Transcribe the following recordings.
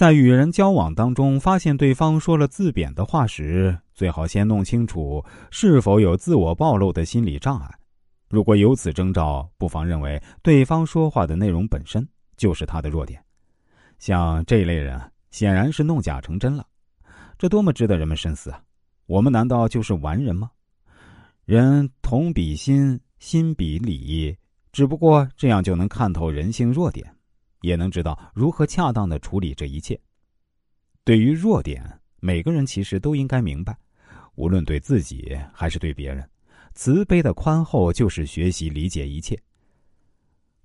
在与人交往当中，发现对方说了自贬的话时，最好先弄清楚是否有自我暴露的心理障碍。如果有此征兆，不妨认为对方说话的内容本身就是他的弱点。像这类人，显然是弄假成真了，这多么值得人们深思啊！我们难道就是完人吗？人同比心，心比理，只不过这样就能看透人性弱点。也能知道如何恰当的处理这一切。对于弱点，每个人其实都应该明白，无论对自己还是对别人，慈悲的宽厚就是学习理解一切。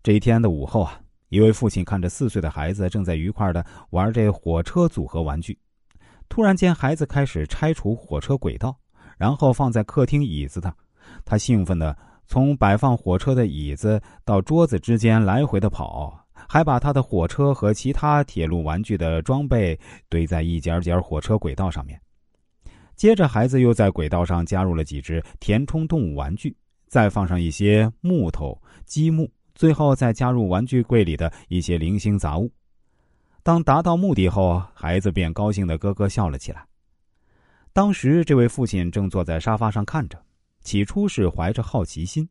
这一天的午后啊，一位父亲看着四岁的孩子正在愉快的玩这火车组合玩具，突然间孩子开始拆除火车轨道，然后放在客厅椅子上，他兴奋的从摆放火车的椅子到桌子之间来回的跑。还把他的火车和其他铁路玩具的装备堆在一节节火车轨道上面。接着，孩子又在轨道上加入了几只填充动物玩具，再放上一些木头、积木，最后再加入玩具柜里的一些零星杂物。当达到目的后，孩子便高兴的咯咯笑了起来。当时，这位父亲正坐在沙发上看着，起初是怀着好奇心，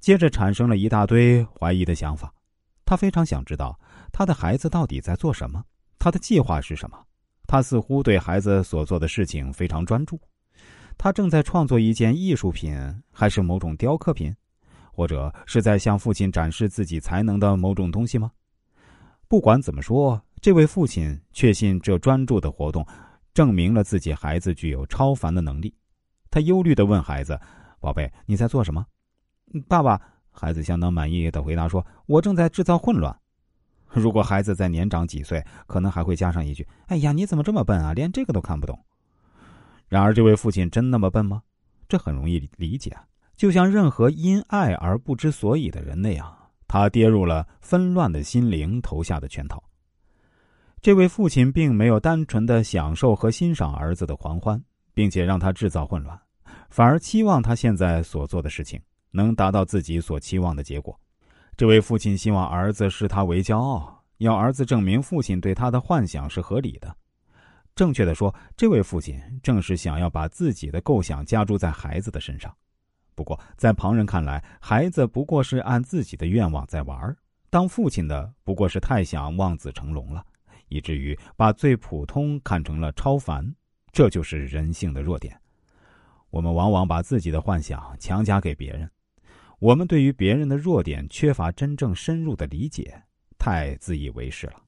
接着产生了一大堆怀疑的想法。他非常想知道他的孩子到底在做什么，他的计划是什么。他似乎对孩子所做的事情非常专注。他正在创作一件艺术品，还是某种雕刻品，或者是在向父亲展示自己才能的某种东西吗？不管怎么说，这位父亲确信这专注的活动证明了自己孩子具有超凡的能力。他忧虑的问孩子：“宝贝，你在做什么？”爸爸。孩子相当满意的回答说：“我正在制造混乱。”如果孩子再年长几岁，可能还会加上一句：“哎呀，你怎么这么笨啊，连这个都看不懂？”然而，这位父亲真那么笨吗？这很容易理解，就像任何因爱而不知所以的人那样，他跌入了纷乱的心灵投下的圈套。这位父亲并没有单纯的享受和欣赏儿子的狂欢，并且让他制造混乱，反而期望他现在所做的事情。能达到自己所期望的结果，这位父亲希望儿子视他为骄傲，要儿子证明父亲对他的幻想是合理的。正确的说，这位父亲正是想要把自己的构想加注在孩子的身上。不过，在旁人看来，孩子不过是按自己的愿望在玩当父亲的不过是太想望子成龙了，以至于把最普通看成了超凡。这就是人性的弱点。我们往往把自己的幻想强加给别人。我们对于别人的弱点缺乏真正深入的理解，太自以为是了。